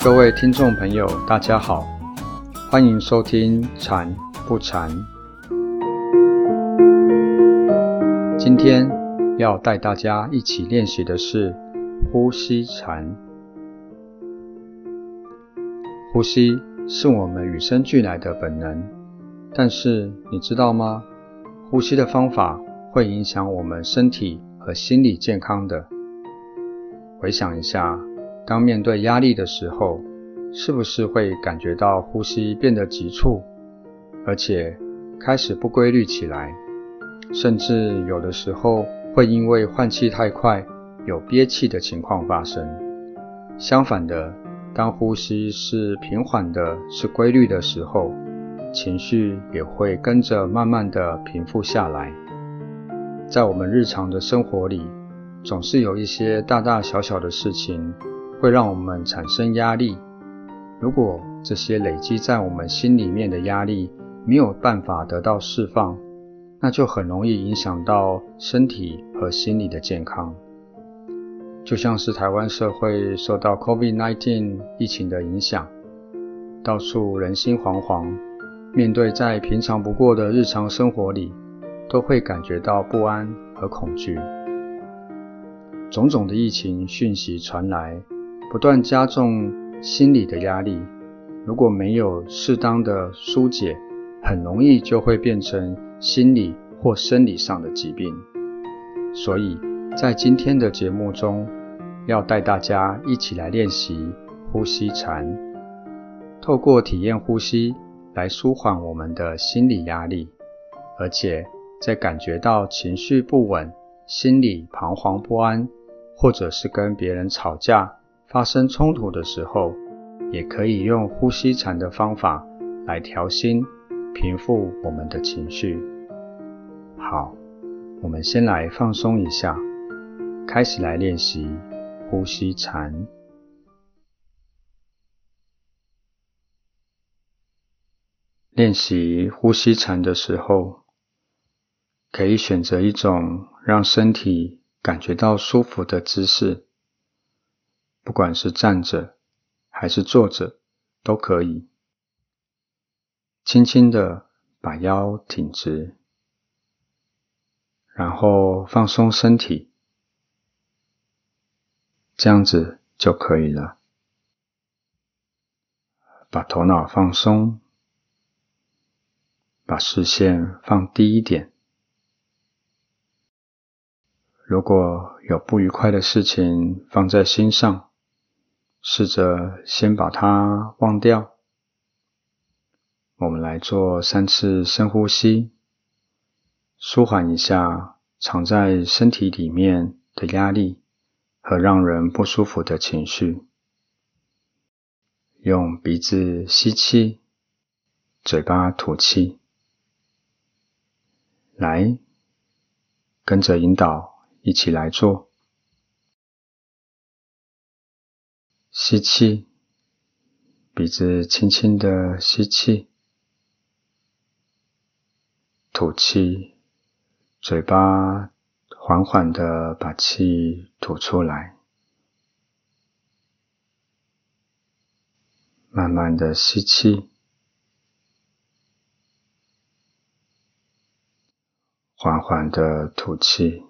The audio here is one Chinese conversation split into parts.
各位听众朋友，大家好，欢迎收听《禅不禅》。今天要带大家一起练习的是呼吸禅。呼吸是我们与生俱来的本能，但是你知道吗？呼吸的方法会影响我们身体和心理健康的。回想一下。当面对压力的时候，是不是会感觉到呼吸变得急促，而且开始不规律起来？甚至有的时候会因为换气太快，有憋气的情况发生。相反的，当呼吸是平缓的、是规律的时候，情绪也会跟着慢慢的平复下来。在我们日常的生活里，总是有一些大大小小的事情。会让我们产生压力。如果这些累积在我们心里面的压力没有办法得到释放，那就很容易影响到身体和心理的健康。就像是台湾社会受到 COVID-19 疫情的影响，到处人心惶惶，面对再平常不过的日常生活里，都会感觉到不安和恐惧。种种的疫情讯息传来。不断加重心理的压力，如果没有适当的疏解，很容易就会变成心理或生理上的疾病。所以在今天的节目中，要带大家一起来练习呼吸禅，透过体验呼吸来舒缓我们的心理压力，而且在感觉到情绪不稳、心里彷徨不安，或者是跟别人吵架。发生冲突的时候，也可以用呼吸禅的方法来调心、平复我们的情绪。好，我们先来放松一下，开始来练习呼吸禅。练习呼吸禅的时候，可以选择一种让身体感觉到舒服的姿势。不管是站着还是坐着都可以，轻轻的把腰挺直，然后放松身体，这样子就可以了。把头脑放松，把视线放低一点。如果有不愉快的事情放在心上，试着先把它忘掉。我们来做三次深呼吸，舒缓一下藏在身体里面的压力和让人不舒服的情绪。用鼻子吸气，嘴巴吐气。来，跟着引导一起来做。吸气，鼻子轻轻的吸气，吐气，嘴巴缓缓的把气吐出来，慢慢的吸气，缓缓的吐气。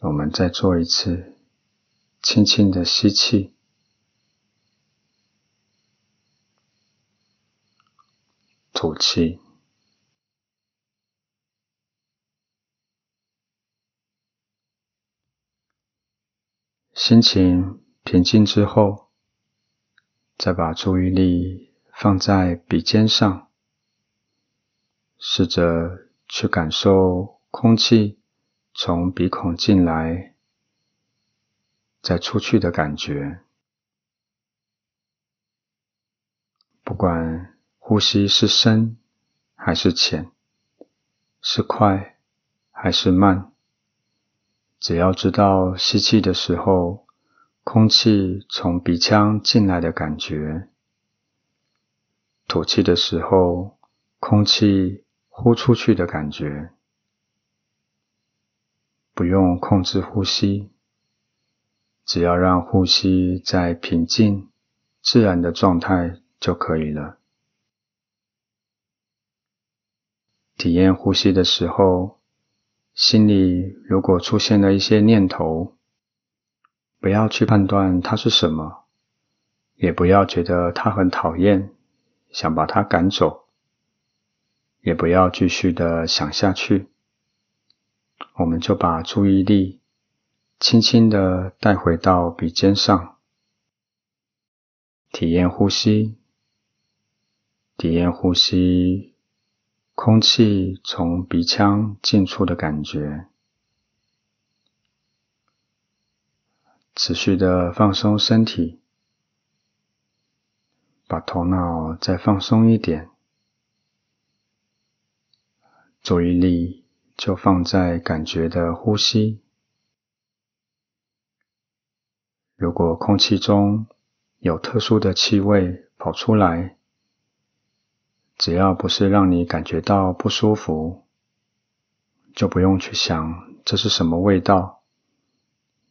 我们再做一次，轻轻的吸气，吐气。心情平静之后，再把注意力放在鼻尖上，试着去感受空气。从鼻孔进来，再出去的感觉。不管呼吸是深还是浅，是快还是慢，只要知道吸气的时候，空气从鼻腔进来的感觉；吐气的时候，空气呼出去的感觉。不用控制呼吸，只要让呼吸在平静、自然的状态就可以了。体验呼吸的时候，心里如果出现了一些念头，不要去判断它是什么，也不要觉得它很讨厌，想把它赶走，也不要继续的想下去。我们就把注意力轻轻的带回到鼻尖上，体验呼吸，体验呼吸。空气从鼻腔进出的感觉，持续的放松身体，把头脑再放松一点，注意力就放在感觉的呼吸。如果空气中有特殊的气味跑出来，只要不是让你感觉到不舒服，就不用去想这是什么味道，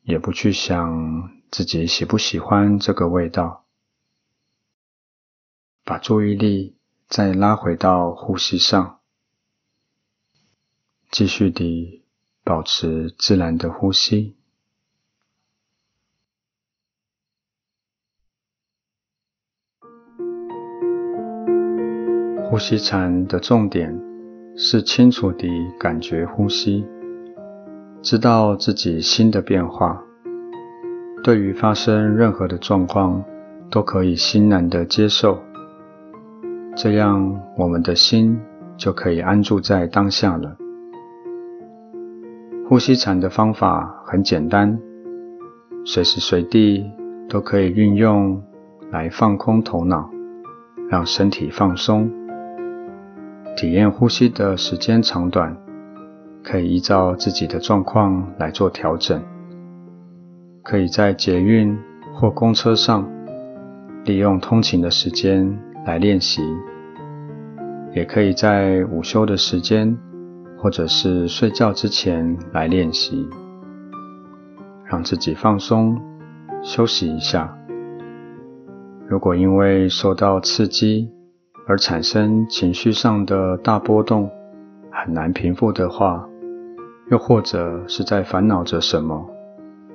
也不去想自己喜不喜欢这个味道，把注意力再拉回到呼吸上，继续地保持自然的呼吸。呼吸禅的重点是清楚地感觉呼吸，知道自己心的变化。对于发生任何的状况，都可以欣然地接受，这样我们的心就可以安住在当下了。呼吸禅的方法很简单，随时随地都可以运用来放空头脑，让身体放松。体验呼吸的时间长短，可以依照自己的状况来做调整。可以在捷运或公车上，利用通勤的时间来练习；也可以在午休的时间，或者是睡觉之前来练习，让自己放松、休息一下。如果因为受到刺激，而产生情绪上的大波动，很难平复的话，又或者是在烦恼着什么，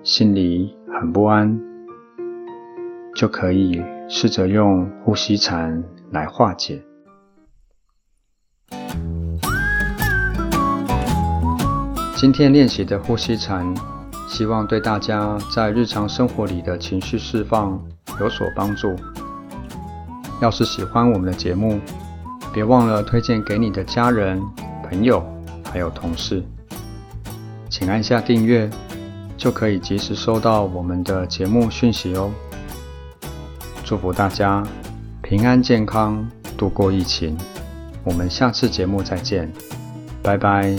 心里很不安，就可以试着用呼吸禅来化解。今天练习的呼吸禅，希望对大家在日常生活里的情绪释放有所帮助。要是喜欢我们的节目，别忘了推荐给你的家人、朋友还有同事。请按下订阅，就可以及时收到我们的节目讯息哦。祝福大家平安健康度过疫情，我们下次节目再见，拜拜。